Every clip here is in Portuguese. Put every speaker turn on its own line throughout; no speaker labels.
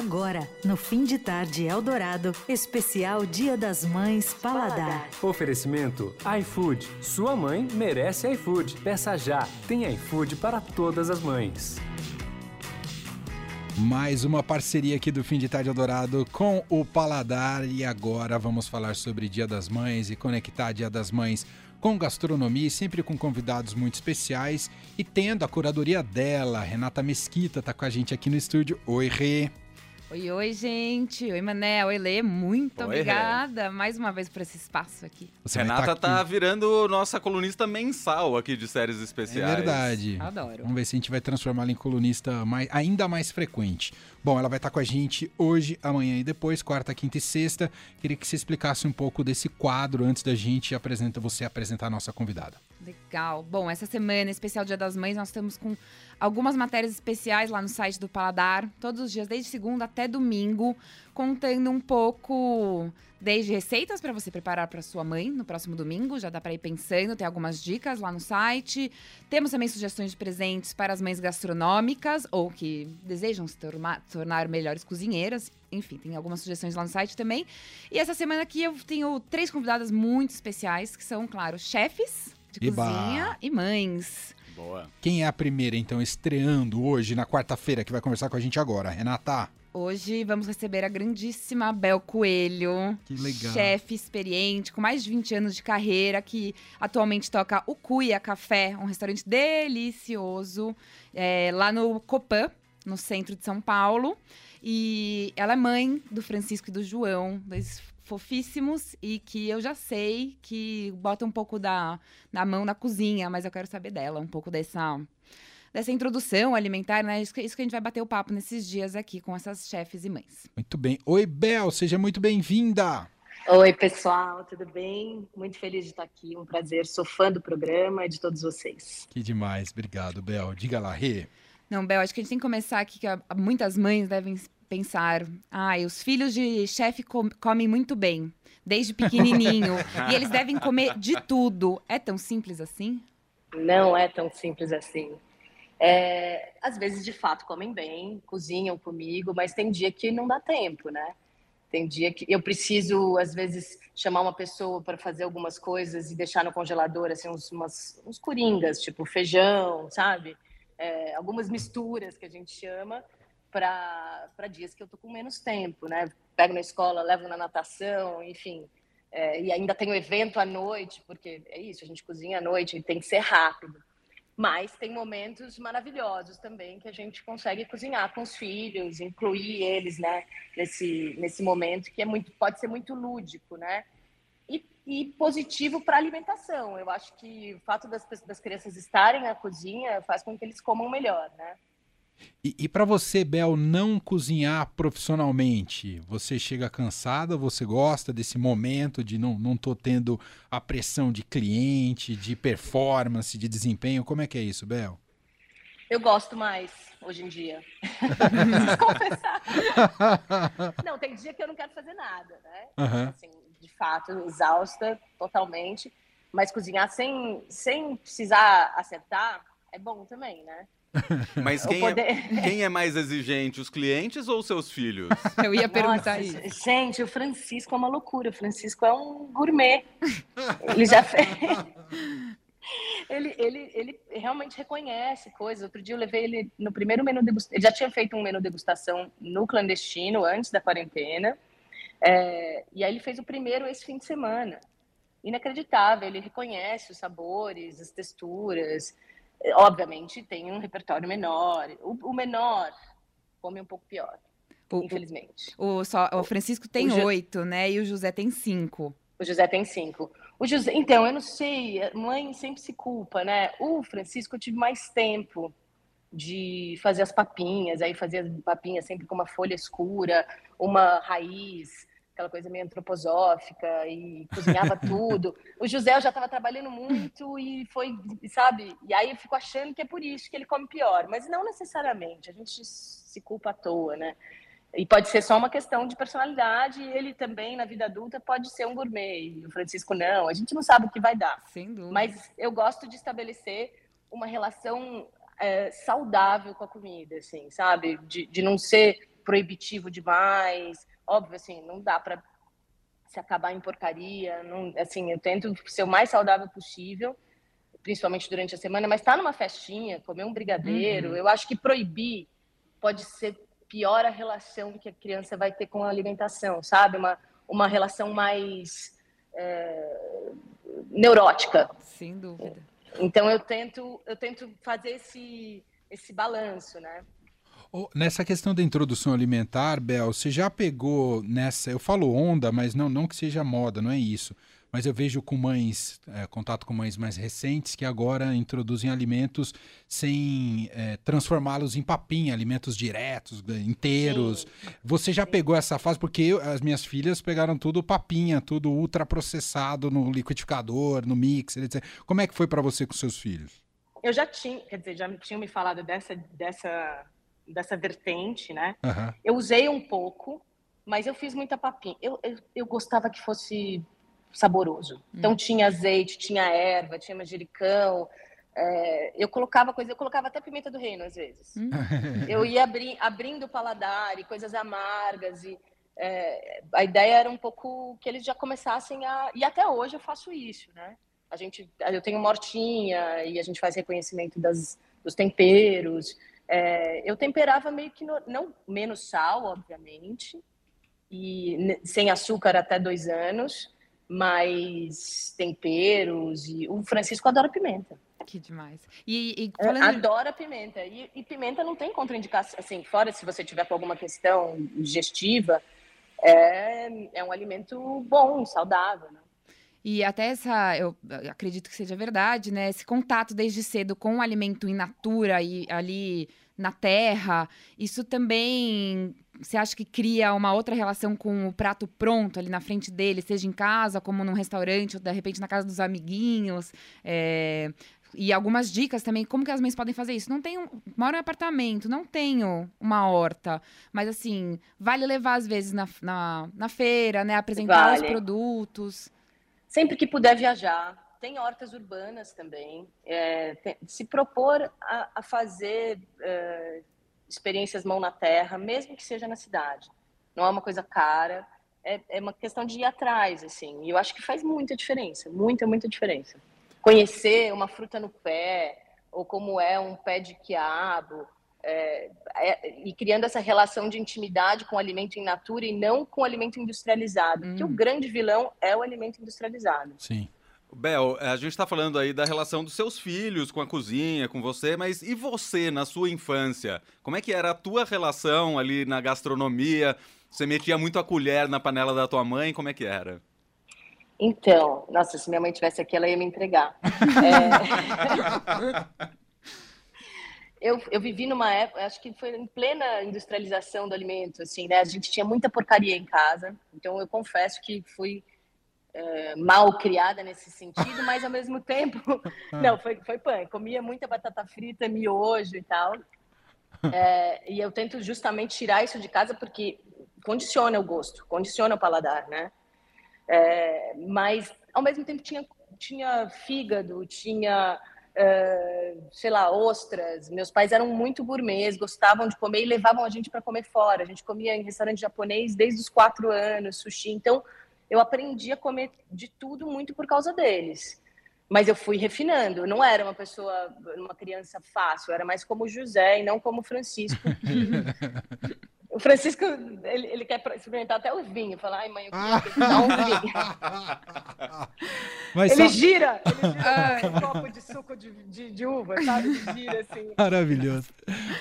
Agora, no fim de tarde Eldorado, especial Dia das Mães Paladar.
Oferecimento iFood. Sua mãe merece iFood. Peça já. Tem iFood para todas as mães.
Mais uma parceria aqui do Fim de Tarde Eldorado com o Paladar e agora vamos falar sobre Dia das Mães e conectar Dia das Mães com gastronomia e sempre com convidados muito especiais e tendo a curadoria dela, Renata Mesquita tá com a gente aqui no estúdio. Oi, Rê.
Oi, oi, gente. Oi, Manel. Oi, Lê. Muito oi, obrigada Rê. mais uma vez por esse espaço aqui.
Você Renata tá, tá, virando nossa colunista mensal aqui de séries especiais.
É verdade.
Adoro.
Vamos ver se a gente vai transformá-la em colunista mais, ainda mais frequente. Bom, ela vai estar com a gente hoje, amanhã e depois, quarta, quinta e sexta. Queria que você explicasse um pouco desse quadro antes da gente apresenta você apresentar a nossa convidada.
Legal. Bom, essa semana, especial Dia das Mães, nós estamos com algumas matérias especiais lá no site do Paladar, todos os dias, desde segunda até domingo, contando um pouco desde receitas para você preparar para sua mãe no próximo domingo, já dá para ir pensando, tem algumas dicas lá no site. Temos também sugestões de presentes para as mães gastronômicas ou que desejam se tornar, tornar melhores cozinheiras. Enfim, tem algumas sugestões lá no site também. E essa semana aqui eu tenho três convidadas muito especiais, que são, claro, chefes de Iba. cozinha e mães.
Boa. Quem é a primeira, então, estreando hoje, na quarta-feira, que vai conversar com a gente agora? Renata.
Hoje vamos receber a grandíssima Bel Coelho.
Que legal.
Chefe experiente, com mais de 20 anos de carreira, que atualmente toca o Cuia Café, um restaurante delicioso, é, lá no Copan, no centro de São Paulo. E ela é mãe do Francisco e do João, dois fofíssimos e que eu já sei que bota um pouco da, da mão na cozinha, mas eu quero saber dela, um pouco dessa dessa introdução alimentar, né? Isso que, isso que a gente vai bater o papo nesses dias aqui com essas chefes e mães.
Muito bem. Oi, Bel, seja muito bem-vinda.
Oi, pessoal, tudo bem? Muito feliz de estar aqui, um prazer. Sou fã do programa e de todos vocês.
Que demais, obrigado, Bel. Diga lá, Rê.
Não, Bel, acho que a gente tem que começar aqui, que muitas mães devem pensar, ah, os filhos de chefe comem muito bem, desde pequenininho, e eles devem comer de tudo. É tão simples assim?
Não é tão simples assim. É, às vezes, de fato, comem bem, cozinham comigo, mas tem dia que não dá tempo, né? Tem dia que eu preciso, às vezes, chamar uma pessoa para fazer algumas coisas e deixar no congelador, assim, uns, umas, uns coringas, tipo feijão, sabe? É, algumas misturas que a gente chama, para dias que eu tô com menos tempo, né? Pego na escola, levo na natação, enfim. É, e ainda tenho evento à noite, porque é isso, a gente cozinha à noite e tem que ser rápido. Mas tem momentos maravilhosos também que a gente consegue cozinhar com os filhos, incluir eles, né, nesse, nesse momento que é muito, pode ser muito lúdico, né? E, e positivo para a alimentação. Eu acho que o fato das, das crianças estarem na cozinha faz com que eles comam melhor, né?
E, e para você, Bel, não cozinhar profissionalmente, você chega cansada? Você gosta desse momento de não, não tô tendo a pressão de cliente, de performance, de desempenho? Como é que é isso, Bel?
Eu gosto mais hoje em dia. não, tem dia que eu não quero fazer nada, né? Uhum. Assim, de fato, exausta totalmente. Mas cozinhar sem, sem precisar acertar é bom também, né?
Mas quem, é poder... é, quem é mais exigente, os clientes ou os seus filhos?
Eu ia perguntar Nossa,
isso. Gente, o Francisco é uma loucura. O Francisco é um gourmet. Ele já fez. Ele, ele, ele realmente reconhece coisas. Outro dia eu levei ele no primeiro menu degustação. Ele já tinha feito um menu degustação no clandestino, antes da quarentena. É, e aí ele fez o primeiro esse fim de semana. Inacreditável. Ele reconhece os sabores, as texturas. Obviamente tem um repertório menor. O, o menor come um pouco pior, o, infelizmente.
O, só, o Francisco tem oito, né? E o José tem cinco.
O José tem cinco. O José, então, eu não sei, mãe sempre se culpa, né? O Francisco eu tive mais tempo de fazer as papinhas, aí fazia as papinhas sempre com uma folha escura, uma raiz, aquela coisa meio antroposófica e cozinhava tudo. O José já estava trabalhando muito e foi, sabe? E aí eu fico achando que é por isso que ele come pior, mas não necessariamente. A gente se culpa à toa, né? E pode ser só uma questão de personalidade. ele também, na vida adulta, pode ser um gourmet. O Francisco não. A gente não sabe o que vai dar.
Sem dúvida.
Mas eu gosto de estabelecer uma relação é, saudável com a comida, assim, sabe? De, de não ser proibitivo demais. Óbvio, assim, não dá para se acabar em porcaria. Não, assim, eu tento ser o mais saudável possível, principalmente durante a semana, mas estar tá numa festinha, comer um brigadeiro, uhum. eu acho que proibir pode ser pior a relação que a criança vai ter com a alimentação, sabe? Uma, uma relação mais é, neurótica.
Sem dúvida.
Então eu tento, eu tento fazer esse, esse balanço, né?
Nessa questão da introdução alimentar, Bel, você já pegou nessa. Eu falo onda, mas não, não que seja moda, não é isso. Mas eu vejo com mães, é, contato com mães mais recentes, que agora introduzem alimentos sem é, transformá-los em papinha, alimentos diretos, inteiros. Sim. Você já Sim. pegou essa fase? Porque eu, as minhas filhas pegaram tudo papinha, tudo ultraprocessado no liquidificador, no mixer, etc. Como é que foi para você com seus filhos?
Eu já tinha, quer dizer, já tinham me falado dessa, dessa dessa vertente, né? Uhum. Eu usei um pouco, mas eu fiz muita papinha. Eu, eu, eu gostava que fosse saboroso. Hum. Então tinha azeite, tinha erva, tinha manjericão. É, eu colocava coisa, eu colocava até pimenta do reino às vezes. Hum. eu ia abri, abrindo o paladar e coisas amargas e é, a ideia era um pouco que eles já começassem a e até hoje eu faço isso, né? A gente, eu tenho mortinha e a gente faz reconhecimento das, dos temperos. É, eu temperava meio que no, não menos sal, obviamente, e sem açúcar até dois anos, mas temperos e o Francisco adora pimenta.
Que demais. E,
e é, falando... adora pimenta e, e, pimenta não tem contraindicação, assim, fora se você tiver com alguma questão digestiva, é, é um alimento bom, saudável, né?
E até essa, eu acredito que seja verdade, né? Esse contato desde cedo com o alimento in natura e ali na terra, isso também você acha que cria uma outra relação com o prato pronto ali na frente dele, seja em casa, como num restaurante, ou de repente na casa dos amiguinhos? É... E algumas dicas também, como que as mães podem fazer isso? Não tenho, moro em apartamento, não tenho uma horta, mas assim, vale levar às vezes na, na, na feira, né? Apresentar vale. os produtos.
Sempre que puder viajar, tem hortas urbanas também. É, tem, se propor a, a fazer é, experiências mão na terra, mesmo que seja na cidade. Não é uma coisa cara, é, é uma questão de ir atrás, assim. E eu acho que faz muita diferença, muita, muita diferença. Conhecer uma fruta no pé, ou como é um pé de quiabo, é, é, e criando essa relação de intimidade com o alimento in natura e não com o alimento industrializado. Hum. Porque o hum. grande vilão é o alimento industrializado.
Sim.
Bel, a gente está falando aí da relação dos seus filhos com a cozinha, com você, mas e você na sua infância? Como é que era a tua relação ali na gastronomia? Você metia muito a colher na panela da tua mãe? Como é que era?
Então, nossa, se minha mãe tivesse aqui, ela ia me entregar. é... eu, eu vivi numa época, acho que foi em plena industrialização do alimento, assim, né? A gente tinha muita porcaria em casa, então eu confesso que fui é, mal criada nesse sentido, mas ao mesmo tempo, não, foi, foi pão. Comia muita batata frita, miojo e tal. É, e eu tento justamente tirar isso de casa porque condiciona o gosto, condiciona o paladar, né? É, mas ao mesmo tempo tinha, tinha fígado, tinha Uh, sei lá, ostras. Meus pais eram muito gourmets, gostavam de comer e levavam a gente para comer fora. A gente comia em restaurante japonês desde os quatro anos, sushi. Então, eu aprendi a comer de tudo muito por causa deles. Mas eu fui refinando. Eu não era uma pessoa, uma criança fácil. Eu era mais como José e não como Francisco. O Francisco, ele, ele quer experimentar até o vinho. Falar, ai, mãe, eu queria um vinho. Mas ele só... gira, ele gira um copo de suco de, de, de uva, sabe? Ele gira assim.
Maravilhoso.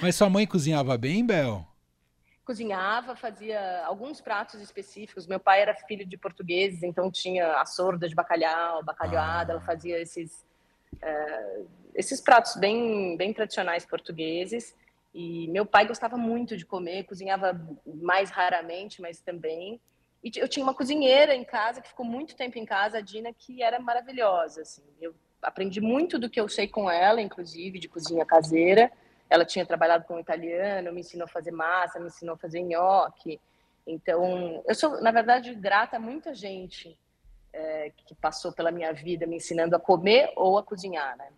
Mas sua mãe cozinhava bem, Bel?
Cozinhava, fazia alguns pratos específicos. Meu pai era filho de portugueses, então tinha a sorda de bacalhau, bacalhoada. Ah. Ela fazia esses, uh, esses pratos bem, bem tradicionais portugueses. E meu pai gostava muito de comer, cozinhava mais raramente, mas também. E eu tinha uma cozinheira em casa que ficou muito tempo em casa, a Dina, que era maravilhosa. Assim. Eu aprendi muito do que eu sei com ela, inclusive de cozinha caseira. Ela tinha trabalhado com italiano, me ensinou a fazer massa, me ensinou a fazer nhoque. Então, eu sou, na verdade, grata a muita gente é, que passou pela minha vida me ensinando a comer ou a cozinhar, né?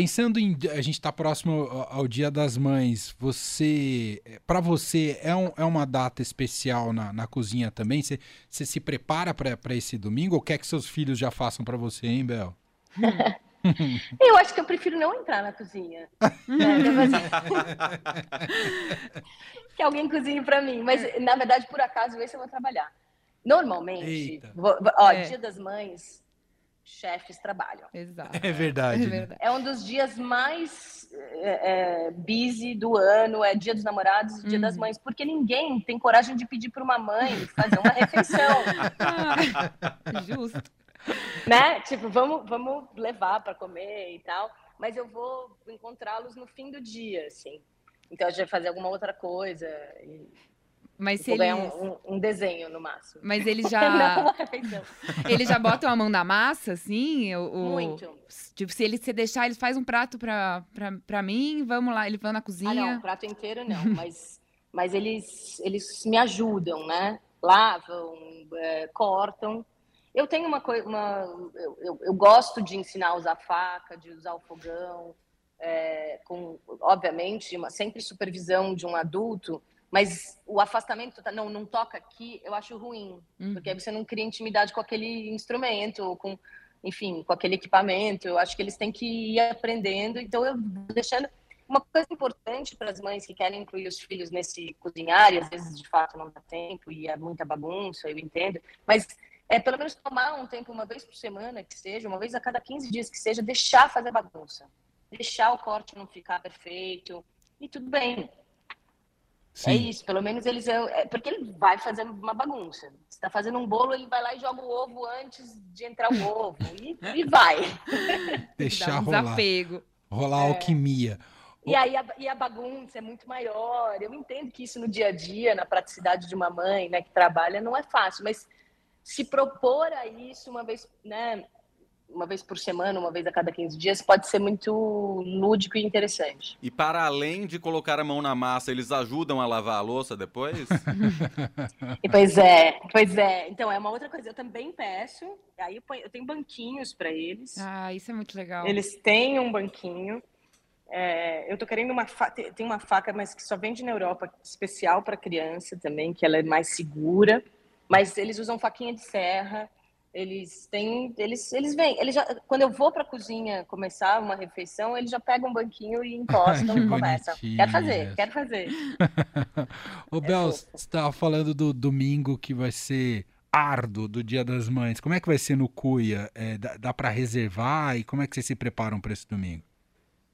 Pensando em. A gente está próximo ao, Dia das Mães. Você. Para você, é, um, é uma data especial na, na cozinha também? Você, você se prepara para esse domingo ou quer que seus filhos já façam para você, hein, Bel?
eu acho que eu prefiro não entrar na cozinha. né? que alguém cozinhe para mim. Mas, na verdade, por acaso, esse eu vou trabalhar. Normalmente, vou, ó, é. Dia das Mães, chefes trabalham.
Exato. É verdade. É, né? verdade.
é um dos dias mais é, é, busy do ano, é Dia dos Namorados e Dia das uhum. Mães, porque ninguém tem coragem de pedir para uma mãe fazer uma refeição.
ah, justo.
Né? Tipo, vamos, vamos levar para comer e tal, mas eu vou encontrá-los no fim do dia, assim. Então a gente vai fazer alguma outra coisa. E...
Mas se eles...
Um, um, desenho no máximo.
Mas eles já. eles já botam a mão na massa, assim? O,
Muito.
Tipo, se ele se deixar, eles fazem um prato pra, pra, pra mim, vamos lá, eles vão na cozinha. Ah,
não, prato inteiro não, mas, mas eles, eles me ajudam, né? Lavam, é, cortam. Eu tenho uma coisa. Uma, eu, eu, eu, gosto de ensinar a usar faca, de usar o fogão, é, com, obviamente, uma, sempre supervisão de um adulto mas o afastamento, tá, não, não toca aqui, eu acho ruim, uhum. porque aí você não cria intimidade com aquele instrumento, com, enfim, com aquele equipamento. Eu acho que eles têm que ir aprendendo. Então, eu deixando uma coisa importante para as mães que querem incluir os filhos nesse cozinhar, e às vezes de fato não dá tempo e é muita bagunça, eu entendo, mas é pelo menos tomar um tempo uma vez por semana, que seja, uma vez a cada 15 dias que seja, deixar fazer bagunça, deixar o corte não ficar perfeito e tudo bem. É Sim. É isso, pelo menos eles. É, porque ele vai fazendo uma bagunça. Você está fazendo um bolo, ele vai lá e joga o ovo antes de entrar o ovo. E, e vai.
Deixar um rolar. Desapego. Rolar é. alquimia.
E aí a, e a bagunça é muito maior. Eu entendo que isso no dia a dia, na praticidade de uma mãe né, que trabalha, não é fácil, mas se propor a isso uma vez, né, uma vez por semana, uma vez a cada 15 dias, pode ser muito lúdico e interessante.
E para além de colocar a mão na massa, eles ajudam a lavar a louça depois?
pois é, pois é. Então, é uma outra coisa. Eu também peço, aí eu, ponho, eu tenho banquinhos para eles.
Ah, isso é muito legal.
Eles têm um banquinho. É, eu tô querendo uma faca, tem uma faca, mas que só vende na Europa, especial para criança também, que ela é mais segura. Mas eles usam faquinha de serra eles têm, eles, eles vêm, eles já, quando eu vou para a cozinha começar uma refeição, eles já pegam um banquinho e encostam e começam. Quero fazer, quero fazer.
O é Bel, você estava falando do domingo que vai ser árduo do Dia das Mães. Como é que vai ser no Cuia? É, dá, dá para reservar e como é que vocês se preparam para esse domingo?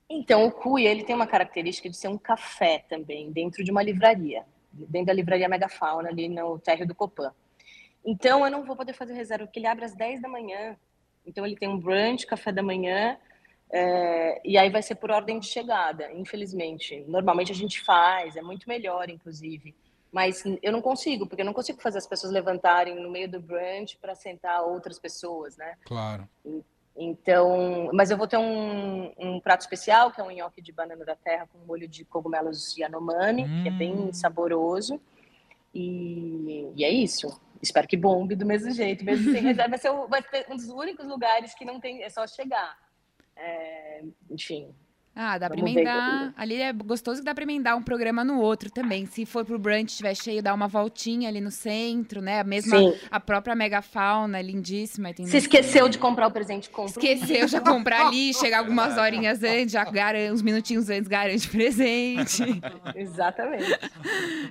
Então, o Cuia ele tem uma característica de ser um café também, dentro de uma livraria, dentro da livraria Megafauna, ali no térreo do Copan. Então, eu não vou poder fazer reserva, porque ele abre às 10 da manhã. Então, ele tem um brunch, café da manhã, é, e aí vai ser por ordem de chegada, infelizmente. Normalmente a gente faz, é muito melhor, inclusive. Mas eu não consigo, porque eu não consigo fazer as pessoas levantarem no meio do brunch para sentar outras pessoas, né?
Claro.
Então, mas eu vou ter um, um, prato especial, que é um nhoque de banana da terra com molho de cogumelos Yanomami, hum. que é bem hum. saboroso. E, e é isso. Espero que bombe do mesmo jeito, mesmo sem reserva. Vai ser, vai ser um dos únicos lugares que não tem, é só chegar. É, enfim,
ah, dá Vamos pra emendar. Ali é gostoso que dá pra emendar um programa no outro também. Se for pro brunch estiver cheio, dá uma voltinha ali no centro, né? A mesma, Sim. a própria megafauna, lindíssima.
Tem Se esqueceu de comprar o presente, compra.
Esqueceu, já comprar ali, chegar algumas horinhas antes, já garante, uns minutinhos antes, garante presente.
Exatamente.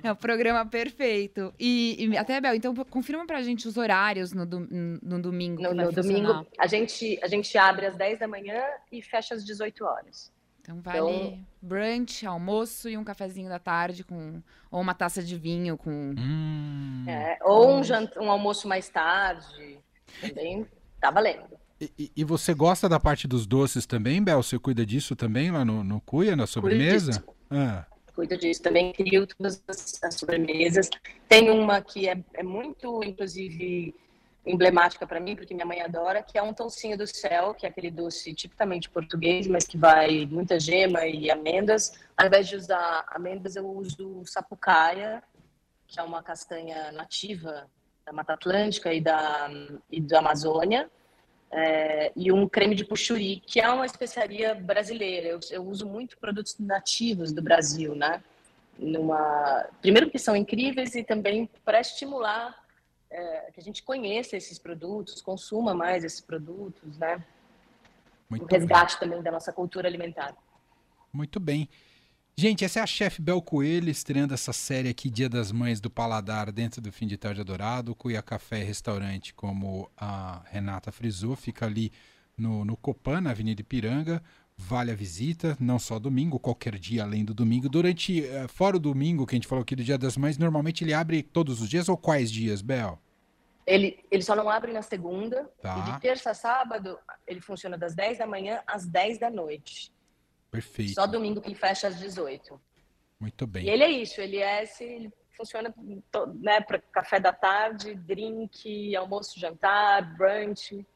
É o programa perfeito. E, e, até, Bel, então confirma pra gente os horários no, do, no domingo.
No, no domingo, a gente, a gente abre às 10 da manhã e fecha às 18 horas.
Então vale então, brunch, almoço e um cafezinho da tarde com ou uma taça de vinho com
hum, é, ou um, jant... um almoço mais tarde. Também tá valendo.
E, e, você gosta da parte dos doces também, Bel? Você cuida disso também lá no, no Cuia, na sobremesa? Cuido
disso. Ah. Cuido disso. Também crio todas as, as sobremesas. Tem uma que é, é muito, inclusive, emblemática para mim, porque minha mãe adora, que é um toucinho do céu, que é aquele doce tipicamente português, mas que vai muita gema e amêndoas. Ao invés de usar amêndoas, eu uso sapucaia, que é uma castanha nativa da Mata Atlântica e da, e da Amazônia. é, e um creme de puxuri, que é uma especiaria brasileira. Eu, eu uso muito produtos nativos do Brasil, né? Numa... Primeiro que são incríveis e também para estimular é, que a gente conheça esses produtos, consuma mais esses produtos, né?
Muito
o resgate bem. também da nossa cultura alimentar.
Muito bem. Gente, essa é a chefe Bel Coelho estreando essa série aqui Dia das Mães do Paladar dentro do Fim de Tarde Adorado. Cuia Café Restaurante, como a Renata frisou, fica ali no, no Copan, na Avenida Ipiranga. Vale a visita, não só domingo, qualquer dia além do domingo. Durante, uh, fora o domingo, que a gente falou aqui do Dia das Mães, normalmente ele abre todos os dias ou quais dias, Bel?
Ele, ele só não abre na segunda.
Tá.
E de terça a sábado, ele funciona das 10 da manhã às 10 da noite.
Perfeito.
Só domingo que fecha às 18.
Muito bem.
E ele é isso, ele é esse, ele funciona né, para café da tarde, drink, almoço, jantar, brunch.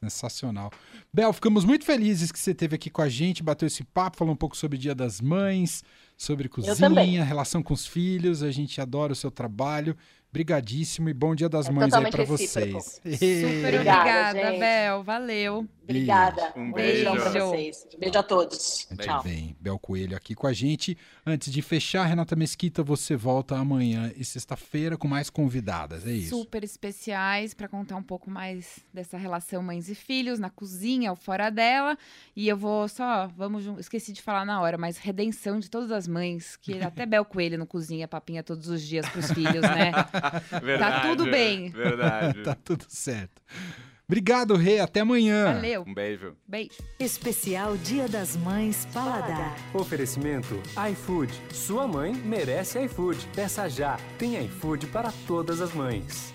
Sensacional. Bel, ficamos muito felizes que você esteve aqui com a gente, bateu esse papo, falou um pouco sobre o Dia das Mães, sobre cozinha, relação com os filhos. A gente adora o seu trabalho. Brigadíssimo e bom Dia das
é
Mães aí para vocês.
Super obrigada, obrigada Bel. Valeu.
Obrigada.
Um
beijão
beijo.
para vocês. Beijo a todos.
Muito
Tchau.
bem. Bel Coelho aqui com a gente. Antes de fechar, Renata Mesquita, você volta amanhã e sexta-feira com mais convidadas, é isso?
Super especiais para contar um pouco mais dessa relação mães e filhos na cozinha ou fora dela. E eu vou só, vamos, esqueci de falar na hora, mas redenção de todas as mães, que até Bel Coelho não cozinha papinha todos os dias para os filhos, né?
Verdade,
tudo bem.
Verdade.
Tá tudo certo. Obrigado, Rê. Até amanhã.
Valeu.
Um beijo.
Beijo.
Especial Dia das Mães Paladar.
Oferecimento iFood. Sua mãe merece iFood. Peça já. Tem iFood para todas as mães.